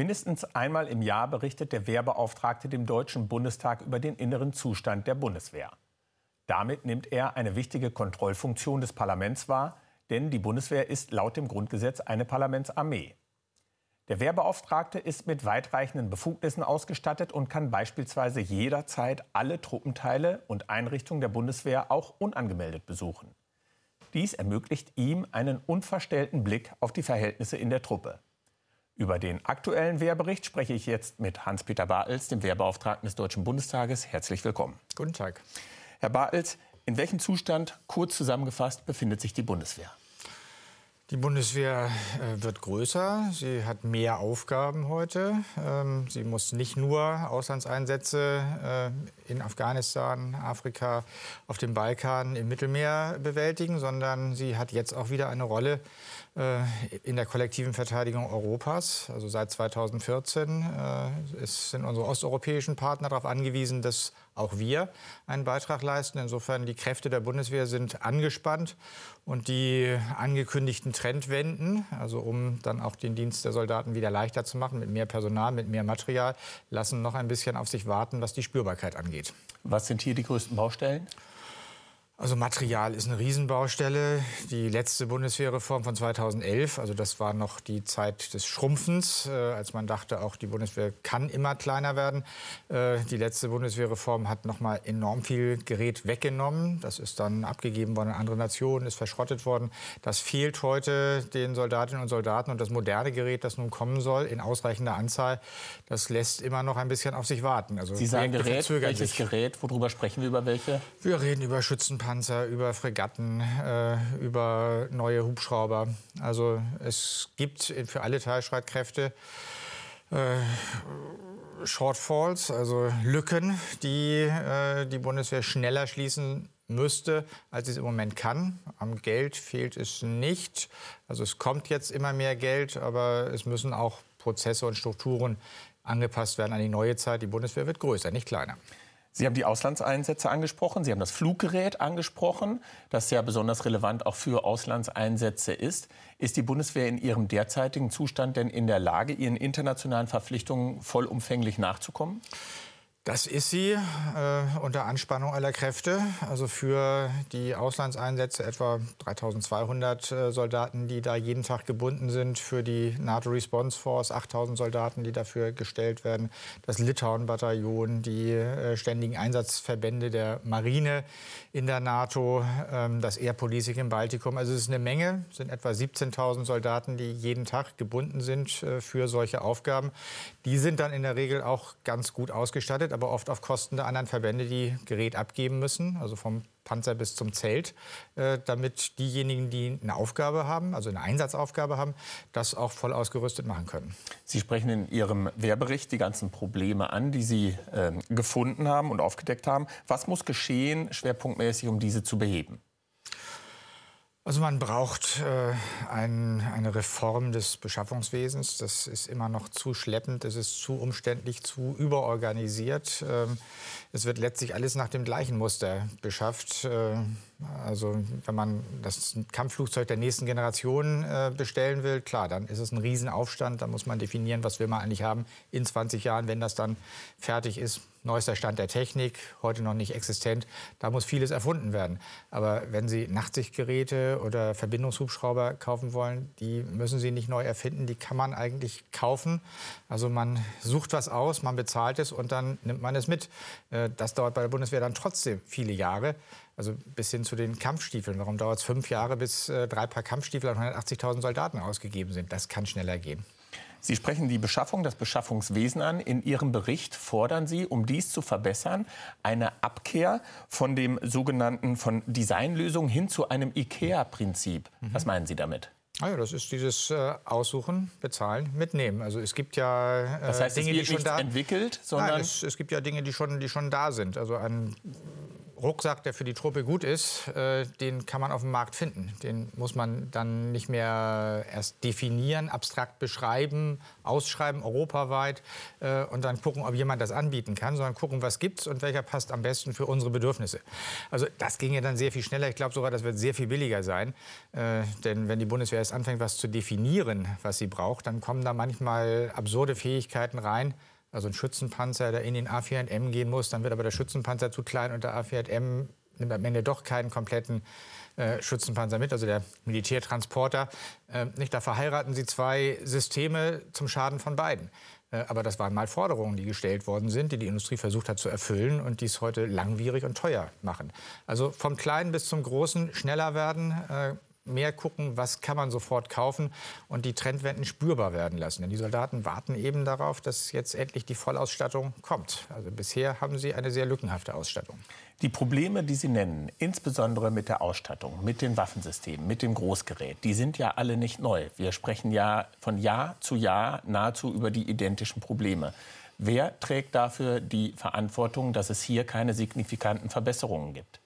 Mindestens einmal im Jahr berichtet der Wehrbeauftragte dem Deutschen Bundestag über den inneren Zustand der Bundeswehr. Damit nimmt er eine wichtige Kontrollfunktion des Parlaments wahr, denn die Bundeswehr ist laut dem Grundgesetz eine Parlamentsarmee. Der Wehrbeauftragte ist mit weitreichenden Befugnissen ausgestattet und kann beispielsweise jederzeit alle Truppenteile und Einrichtungen der Bundeswehr auch unangemeldet besuchen. Dies ermöglicht ihm einen unverstellten Blick auf die Verhältnisse in der Truppe. Über den aktuellen Wehrbericht spreche ich jetzt mit Hans-Peter Bartels, dem Wehrbeauftragten des Deutschen Bundestages. Herzlich willkommen. Guten Tag. Herr Bartels, in welchem Zustand, kurz zusammengefasst, befindet sich die Bundeswehr? Die Bundeswehr äh, wird größer, sie hat mehr Aufgaben heute. Ähm, sie muss nicht nur Auslandseinsätze äh, in Afghanistan, Afrika, auf dem Balkan, im Mittelmeer bewältigen, sondern sie hat jetzt auch wieder eine Rolle in der kollektiven Verteidigung Europas. Also seit 2014 sind unsere osteuropäischen Partner darauf angewiesen, dass auch wir einen Beitrag leisten. Insofern die Kräfte der Bundeswehr sind angespannt und die angekündigten Trendwenden, also um dann auch den Dienst der Soldaten wieder leichter zu machen, mit mehr Personal, mit mehr Material, lassen noch ein bisschen auf sich warten, was die Spürbarkeit angeht. Was sind hier die größten Baustellen? Also Material ist eine Riesenbaustelle. Die letzte Bundeswehrreform von 2011, also das war noch die Zeit des Schrumpfens, äh, als man dachte, auch die Bundeswehr kann immer kleiner werden. Äh, die letzte Bundeswehrreform hat noch mal enorm viel Gerät weggenommen. Das ist dann abgegeben worden an andere Nationen, ist verschrottet worden. Das fehlt heute den Soldatinnen und Soldaten und das moderne Gerät, das nun kommen soll, in ausreichender Anzahl, das lässt immer noch ein bisschen auf sich warten. Also Sie sagen Gerät, welches Gerät? Worüber sprechen wir über welche? Wir reden über Schützenpanzer. Panzer, über Fregatten, äh, über neue Hubschrauber. Also es gibt für alle Teilstreitkräfte äh, Shortfalls, also Lücken, die äh, die Bundeswehr schneller schließen müsste, als sie es im Moment kann. Am Geld fehlt es nicht. Also es kommt jetzt immer mehr Geld, aber es müssen auch Prozesse und Strukturen angepasst werden an die neue Zeit. Die Bundeswehr wird größer, nicht kleiner. Sie haben die Auslandseinsätze angesprochen, Sie haben das Fluggerät angesprochen, das ja besonders relevant auch für Auslandseinsätze ist. Ist die Bundeswehr in ihrem derzeitigen Zustand denn in der Lage, ihren internationalen Verpflichtungen vollumfänglich nachzukommen? Das ist sie äh, unter Anspannung aller Kräfte. Also für die Auslandseinsätze etwa 3200 äh, Soldaten, die da jeden Tag gebunden sind. Für die NATO Response Force 8000 Soldaten, die dafür gestellt werden. Das Litauen-Bataillon, die äh, ständigen Einsatzverbände der Marine in der NATO, ähm, das Air Policing im Baltikum. Also es ist eine Menge. Es sind etwa 17.000 Soldaten, die jeden Tag gebunden sind äh, für solche Aufgaben. Die sind dann in der Regel auch ganz gut ausgestattet funktioniert, aber oft auf Kosten der anderen Verbände, die Gerät abgeben müssen, also vom Panzer bis zum Zelt, äh, damit diejenigen, die eine Aufgabe haben, also eine Einsatzaufgabe haben, das auch voll ausgerüstet machen können. Sie sprechen in Ihrem Wehrbericht die ganzen Probleme an, die Sie äh, gefunden haben und aufgedeckt haben. Was muss geschehen, schwerpunktmäßig, um diese zu beheben? Also man braucht äh, ein, eine Reform des Beschaffungswesens. Das ist immer noch zu schleppend, es ist zu umständlich, zu überorganisiert. Ähm, es wird letztlich alles nach dem gleichen Muster beschafft. Äh, also wenn man das Kampfflugzeug der nächsten Generation äh, bestellen will, klar, dann ist es ein Riesenaufstand. Da muss man definieren, was will man eigentlich haben in 20 Jahren, wenn das dann fertig ist. Neuester Stand der Technik, heute noch nicht existent. Da muss vieles erfunden werden. Aber wenn Sie Nachtsichtgeräte oder Verbindungshubschrauber kaufen wollen, die müssen Sie nicht neu erfinden. Die kann man eigentlich kaufen. Also man sucht was aus, man bezahlt es und dann nimmt man es mit. Äh, das dauert bei der Bundeswehr dann trotzdem viele Jahre. Also bis hin zu den Kampfstiefeln. Warum dauert es fünf Jahre, bis äh, drei Paar Kampfstiefel an 180.000 Soldaten ausgegeben sind? Das kann schneller gehen. Sie sprechen die Beschaffung, das Beschaffungswesen an. In Ihrem Bericht fordern Sie, um dies zu verbessern, eine Abkehr von dem sogenannten von Designlösungen hin zu einem IKEA-Prinzip. Mhm. Was meinen Sie damit? Ah ja, das ist dieses äh, Aussuchen, Bezahlen, Mitnehmen. Also es gibt ja äh, das heißt, Dinge, die schon da entwickelt, sondern Nein, es, es, gibt ja Dinge, die schon, die schon da sind. Also ein Rucksack, der für die Truppe gut ist, äh, den kann man auf dem Markt finden. Den muss man dann nicht mehr erst definieren, abstrakt beschreiben, ausschreiben, europaweit äh, und dann gucken, ob jemand das anbieten kann, sondern gucken, was gibt's und welcher passt am besten für unsere Bedürfnisse. Also das ginge dann sehr viel schneller. Ich glaube sogar, das wird sehr viel billiger sein. Äh, denn wenn die Bundeswehr erst anfängt, was zu definieren, was sie braucht, dann kommen da manchmal absurde Fähigkeiten rein, also ein Schützenpanzer, der in den A4M gehen muss, dann wird aber der Schützenpanzer zu klein und der A4M nimmt am Ende doch keinen kompletten äh, Schützenpanzer mit, also der Militärtransporter. Äh, nicht, da verheiraten sie zwei Systeme zum Schaden von beiden. Äh, aber das waren mal Forderungen, die gestellt worden sind, die die Industrie versucht hat zu erfüllen und die es heute langwierig und teuer machen. Also vom Kleinen bis zum Großen schneller werden, äh, mehr gucken, was kann man sofort kaufen und die Trendwenden spürbar werden lassen. Denn die Soldaten warten eben darauf, dass jetzt endlich die Vollausstattung kommt. Also bisher haben sie eine sehr lückenhafte Ausstattung. Die Probleme, die Sie nennen, insbesondere mit der Ausstattung, mit den Waffensystemen, mit dem Großgerät, die sind ja alle nicht neu. Wir sprechen ja von Jahr zu Jahr nahezu über die identischen Probleme. Wer trägt dafür die Verantwortung, dass es hier keine signifikanten Verbesserungen gibt?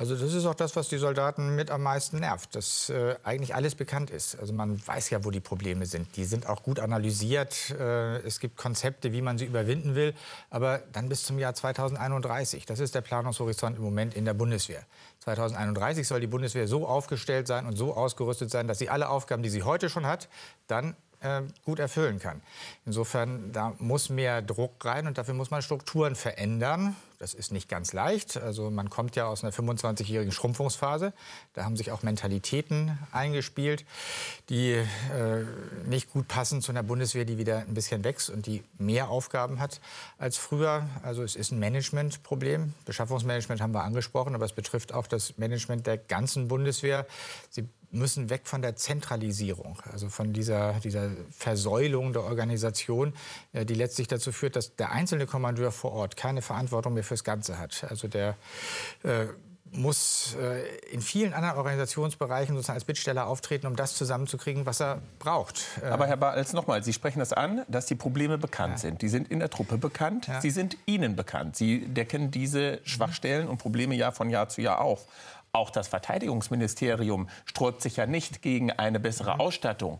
Also das ist auch das, was die Soldaten mit am meisten nervt, dass äh, eigentlich alles bekannt ist. Also man weiß ja, wo die Probleme sind. Die sind auch gut analysiert. Äh, es gibt Konzepte, wie man sie überwinden will. Aber dann bis zum Jahr 2031. Das ist der Planungshorizont im Moment in der Bundeswehr. 2031 soll die Bundeswehr so aufgestellt sein und so ausgerüstet sein, dass sie alle Aufgaben, die sie heute schon hat, dann äh, gut erfüllen kann. Insofern, da muss mehr Druck rein und dafür muss man Strukturen verändern. Das ist nicht ganz leicht. Also man kommt ja aus einer 25-jährigen Schrumpfungsphase. Da haben sich auch Mentalitäten eingespielt, die äh, nicht gut passen zu einer Bundeswehr, die wieder ein bisschen wächst und die mehr Aufgaben hat als früher. Also es ist ein Managementproblem. Beschaffungsmanagement haben wir angesprochen, aber es betrifft auch das Management der ganzen Bundeswehr. Sie müssen weg von der Zentralisierung, also von dieser, dieser Versäulung der Organisation, äh, die letztlich dazu führt, dass der einzelne Kommandeur vor Ort keine Verantwortung mehr fürs Ganze hat. Also der äh, muss äh, in vielen anderen Organisationsbereichen sozusagen als Bittsteller auftreten, um das zusammenzukriegen, was er braucht. Äh, Aber Herr Balz, nochmal, Sie sprechen das an, dass die Probleme bekannt ja. sind. Die sind in der Truppe bekannt, ja. sie sind Ihnen bekannt. Sie decken diese Schwachstellen und Probleme ja von Jahr zu Jahr auf. Auch das Verteidigungsministerium sträubt sich ja nicht gegen eine bessere mhm. Ausstattung.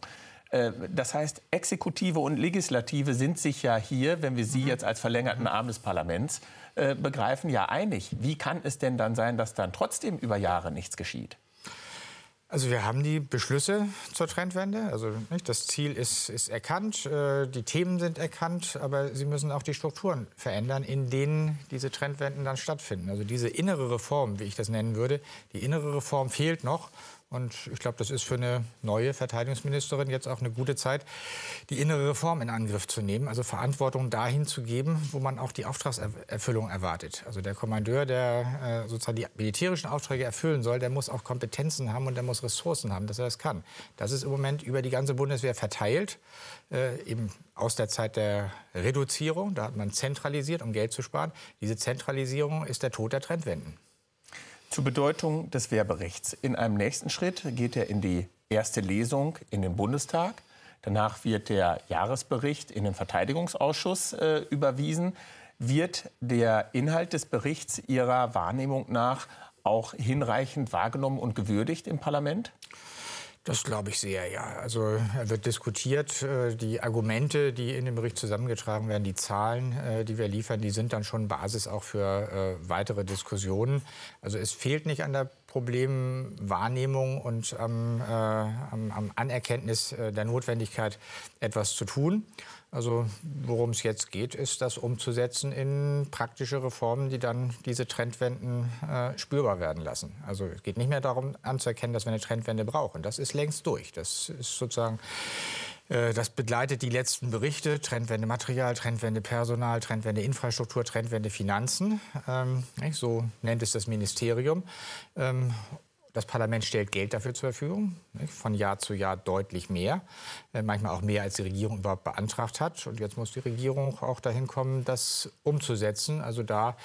Äh, das heißt, Exekutive und Legislative sind sich ja hier, wenn wir Sie mhm. jetzt als verlängerten Arm des Parlaments äh, begreifen, ja einig. Wie kann es denn dann sein, dass dann trotzdem über Jahre nichts geschieht? Also wir haben die Beschlüsse zur Trendwende. Also nicht, das Ziel ist, ist erkannt, äh, die Themen sind erkannt, aber sie müssen auch die Strukturen verändern, in denen diese Trendwenden dann stattfinden. Also diese innere Reform, wie ich das nennen würde, die innere Reform fehlt noch. Und ich glaube, das ist für eine neue Verteidigungsministerin jetzt auch eine gute Zeit, die innere Reform in Angriff zu nehmen, also Verantwortung dahin zu geben, wo man auch die Auftragserfüllung erwartet. Also der Kommandeur, der äh, sozusagen die militärischen Aufträge erfüllen soll, der muss auch Kompetenzen haben und der muss Ressourcen haben, dass er das kann. Das ist im Moment über die ganze Bundeswehr verteilt, äh, eben aus der Zeit der Reduzierung. Da hat man zentralisiert, um Geld zu sparen. Diese Zentralisierung ist der Tod der Trendwenden. Zur Bedeutung des Wehrberichts. In einem nächsten Schritt geht er in die erste Lesung in den Bundestag. Danach wird der Jahresbericht in den Verteidigungsausschuss äh, überwiesen. Wird der Inhalt des Berichts Ihrer Wahrnehmung nach auch hinreichend wahrgenommen und gewürdigt im Parlament? Das glaube ich sehr, ja. Also er wird diskutiert. Äh, die Argumente, die in dem Bericht zusammengetragen werden, die Zahlen, äh, die wir liefern, die sind dann schon Basis auch für äh, weitere Diskussionen. Also es fehlt nicht an der Problemwahrnehmung und am, am, am Anerkenntnis der Notwendigkeit, etwas zu tun. Also worum es jetzt geht, ist das umzusetzen in praktische Reformen, die dann diese Trendwenden äh, spürbar werden lassen. Also es geht nicht mehr darum anzuerkennen, dass wir eine Trendwende brauchen. Das ist längst durch. Das ist sozusagen äh, das begleitet die letzten Berichte, Trendwende Material, Trendwende Personal, Trendwende Infrastruktur, Trendwende Finanzen. Ähm, so nennt es das Ministerium. Ähm, das Parlament stellt Geld dafür zur Verfügung, von Jahr zu Jahr deutlich mehr, äh, manchmal auch mehr, als die Regierung überhaupt beantragt hat. Und jetzt muss die Regierung auch dahin kommen, das umzusetzen. Also da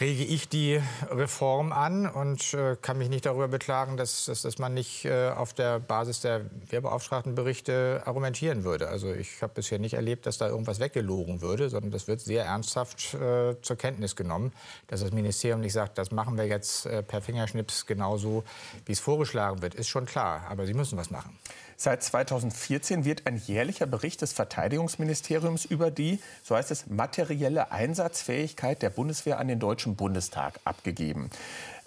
rege ich die Reform an und äh, kann mich nicht darüber beklagen, dass, dass, dass man nicht äh, auf der Basis der Wehrbeauftragtenberichte argumentieren würde. Also ich habe bisher nicht erlebt, dass da irgendwas weggelogen würde, sondern das wird sehr ernsthaft äh, zur Kenntnis genommen, dass das Ministerium nicht sagt, das machen wir jetzt äh, per Fingerschnips genauso, wie es vorgeschlagen wird. Ist schon klar, aber Sie müssen was machen. Seit 2014 wird ein jährlicher Bericht des Verteidigungsministeriums über die, so heißt es, materielle Einsatzfähigkeit der Bundeswehr an den Deutschen Bundestag abgegeben.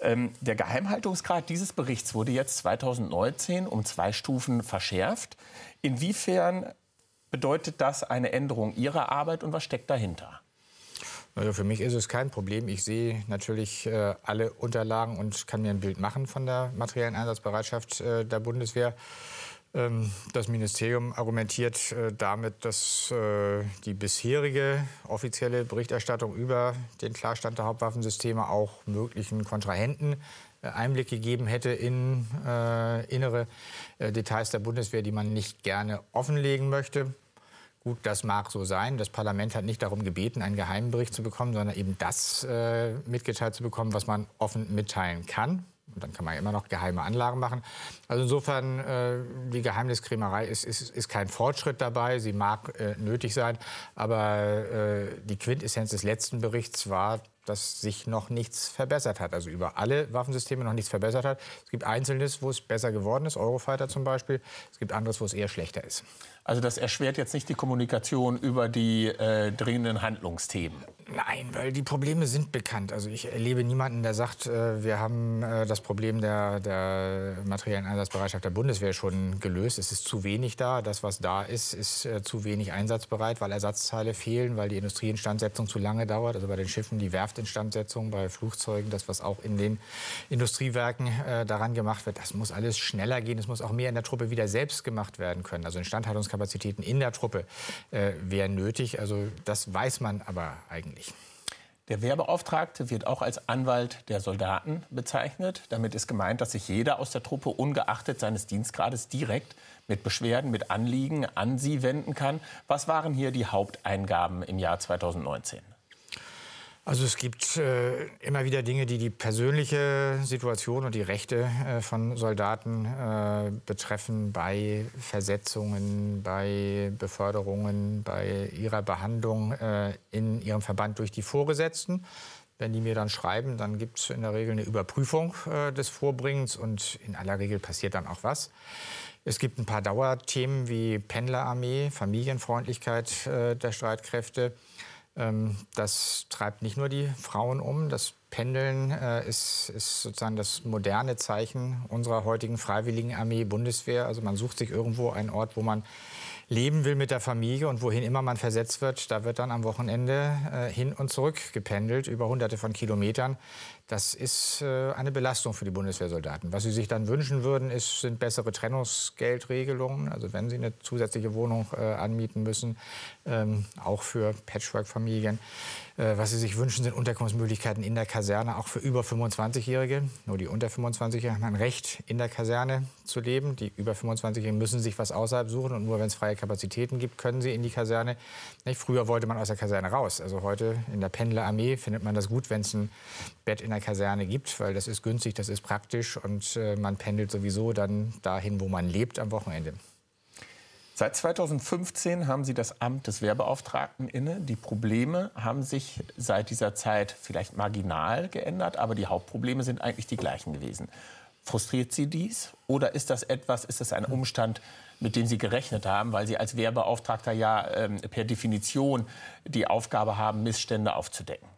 Ähm, der Geheimhaltungsgrad dieses Berichts wurde jetzt 2019 um zwei Stufen verschärft. Inwiefern bedeutet das eine Änderung Ihrer Arbeit und was steckt dahinter? Also für mich ist es kein Problem. Ich sehe natürlich äh, alle Unterlagen und kann mir ein Bild machen von der materiellen Einsatzbereitschaft äh, der Bundeswehr. Ähm, das Ministerium argumentiert äh, damit, dass äh, die bisherige offizielle Berichterstattung über den Klarstand der Hauptwaffensysteme auch möglichen Kontrahenten äh, Einblick gegeben hätte in innere Details der Bundeswehr, die man nicht gerne offenlegen möchte. Gut, das mag so sein. Das Parlament hat nicht darum gebeten, einen geheimen Bericht zu bekommen, sondern eben das mitgeteilt zu bekommen, was man offen mitteilen kann. Und dann kann man immer noch geheime Anlagen machen. Also insofern, äh, die Geheimniskrämerei ist, ist, ist kein Fortschritt dabei. Sie mag äh, nötig sein. Aber äh, die Quintessenz des letzten Berichts war, dass sich noch nichts verbessert hat. Also über alle Waffensysteme noch nichts verbessert hat. Es gibt Einzelnes, wo es besser geworden ist, Eurofighter zum Beispiel. Es gibt anderes, wo es eher schlechter ist. Also das erschwert jetzt nicht die Kommunikation über die äh, dringenden Handlungsthemen. Nein, weil die Probleme sind bekannt. Also ich erlebe niemanden, der sagt, äh, wir haben äh, das Problem der, der, materiellen Einsatzbereitschaft der Bundeswehr schon gelöst. Es ist zu wenig da. Das, was da ist, ist äh, zu wenig einsatzbereit, weil Ersatzteile fehlen, weil die Industrieinstandsetzung zu lange dauert. Also bei den Schiffen die Werftinstandsetzung, bei Flugzeugen, das, was auch in den Industriewerken äh, daran gemacht wird, das muss alles schneller gehen. Es muss auch mehr in der Truppe wieder selbst gemacht werden können. Also Instandhaltungs Kapazitäten in der Truppe äh, wären nötig. Also das weiß man aber eigentlich. Der Wehrbeauftragte wird auch als Anwalt der Soldaten bezeichnet. Damit ist gemeint, dass sich jeder aus der Truppe ungeachtet seines Dienstgrades direkt mit Beschwerden, mit Anliegen an Sie wenden kann. Was waren hier die Haupteingaben im Jahr 2019? Also es gibt äh, immer wieder Dinge, die die persönliche Situation und die Rechte äh, von Soldaten äh, betreffen, bei Versetzungen, bei Beförderungen, bei ihrer Behandlung äh, in ihrem Verband durch die Vorgesetzten. Wenn die mir dann schreiben, dann gibt es in der Regel eine Überprüfung äh, des Vorbringens und in aller Regel passiert dann auch was. Es gibt ein paar Dauerthemen wie Pendlerarmee, Familienfreundlichkeit äh, der Streitkräfte. Ähm, das treibt nicht nur die Frauen um. Das Pendeln äh, ist, ist, sozusagen das moderne Zeichen unserer heutigen Freiwilligen Armee Bundeswehr. Also man sucht sich irgendwo einen Ort, wo man leben will mit der Familie und wohin immer man versetzt wird, da wird dann am Wochenende äh, hin und zurück gependelt über hunderte von Kilometern. Das ist äh, eine Belastung für die Bundeswehrsoldaten. Was sie sich dann wünschen würden, ist, sind bessere Trennungsgeldregelungen. Also wenn sie eine zusätzliche Wohnung äh, anmieten müssen, ähm, auch für Patchwork-Familien. Äh, was sie sich wünschen, sind Unterkunftsmöglichkeiten in der Kaserne, auch für über 25-Jährige. Nur die unter 25-Jährigen haben ein Recht, in der Kaserne zu leben. Die über 25-Jährigen müssen sich was außerhalb suchen. Und nur wenn es freie Kapazitäten gibt, können sie in die Kaserne. Früher wollte man aus der Kaserne raus. Also heute in der Pendlerarmee findet man das gut, wenn es ein Bett in der Kaserne gibt, weil das ist günstig, das ist praktisch und äh, man pendelt sowieso dann dahin, wo man lebt am Wochenende. Seit 2015 haben Sie das Amt des Wehrbeauftragten inne. Die Probleme haben sich seit dieser Zeit vielleicht marginal geändert, aber die Hauptprobleme sind eigentlich die gleichen gewesen. Frustriert Sie dies oder ist das etwas, ist das ein Umstand, mit dem Sie gerechnet haben, weil Sie als Wehrbeauftragter ja ähm, per Definition die Aufgabe haben, Missstände aufzudecken?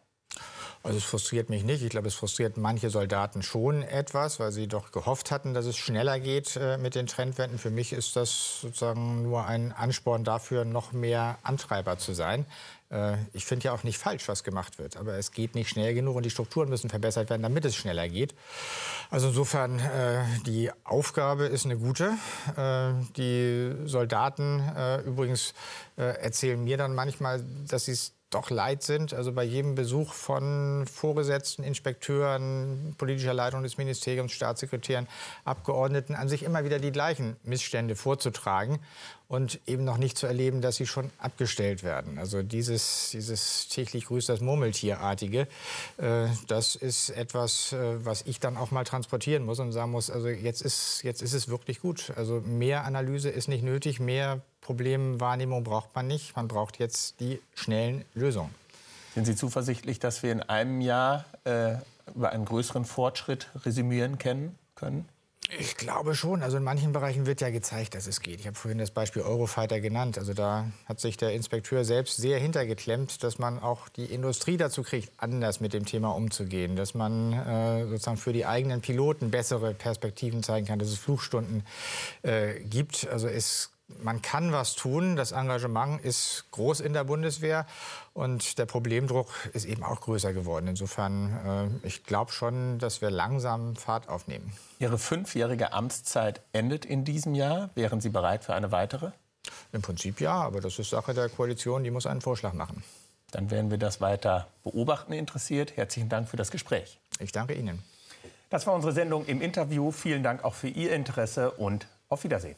Also es frustriert mich nicht. Ich glaube, es frustriert manche Soldaten schon etwas, weil sie doch gehofft hatten, dass es schneller geht äh, mit den Trendwenden. Für mich ist das sozusagen nur ein Ansporn dafür, noch mehr Antreiber zu sein. Äh, ich finde ja auch nicht falsch, was gemacht wird. Aber es geht nicht schnell genug und die Strukturen müssen verbessert werden, damit es schneller geht. Also insofern, äh, die Aufgabe ist eine gute. Äh, die Soldaten äh, übrigens äh, erzählen mir dann manchmal, dass sie es doch leid sind. Also bei jedem Besuch von Vorgesetzten, Inspekteuren, politischer Leitung des Ministeriums, Staatssekretären, Abgeordneten an sich immer wieder die gleichen Missstände vorzutragen. Und eben noch nicht zu erleben, dass sie schon abgestellt werden. Also dieses, dieses täglich grüßt das Murmeltierartige, äh, das ist etwas, äh, was ich dann auch mal transportieren muss und sagen muss, also jetzt ist, jetzt ist es wirklich gut. Also mehr Analyse ist nicht nötig, mehr Problemwahrnehmung braucht man nicht. Man braucht jetzt die schnellen Lösungen. Sind Sie zuversichtlich, dass wir in einem Jahr äh, über einen größeren Fortschritt resümieren können? Ich glaube schon. Also in manchen Bereichen wird ja gezeigt, dass es geht. Ich habe vorhin das Beispiel Eurofighter genannt. Also da hat sich der Inspekteur selbst sehr hintergeklemmt, dass man auch die Industrie dazu kriegt, anders mit dem Thema umzugehen. Dass man äh, sozusagen für die eigenen Piloten bessere Perspektiven zeigen kann, dass es Flugstunden äh, gibt. Also es man kann was tun. Das Engagement ist groß in der Bundeswehr und der Problemdruck ist eben auch größer geworden. Insofern, äh, ich glaube schon, dass wir langsam Fahrt aufnehmen. Ihre fünfjährige Amtszeit endet in diesem Jahr. Wären Sie bereit für eine weitere? Im Prinzip ja, aber das ist Sache der Koalition. Die muss einen Vorschlag machen. Dann werden wir das weiter beobachten interessiert. Herzlichen Dank für das Gespräch. Ich danke Ihnen. Das war unsere Sendung im Interview. Vielen Dank auch für Ihr Interesse und auf Wiedersehen.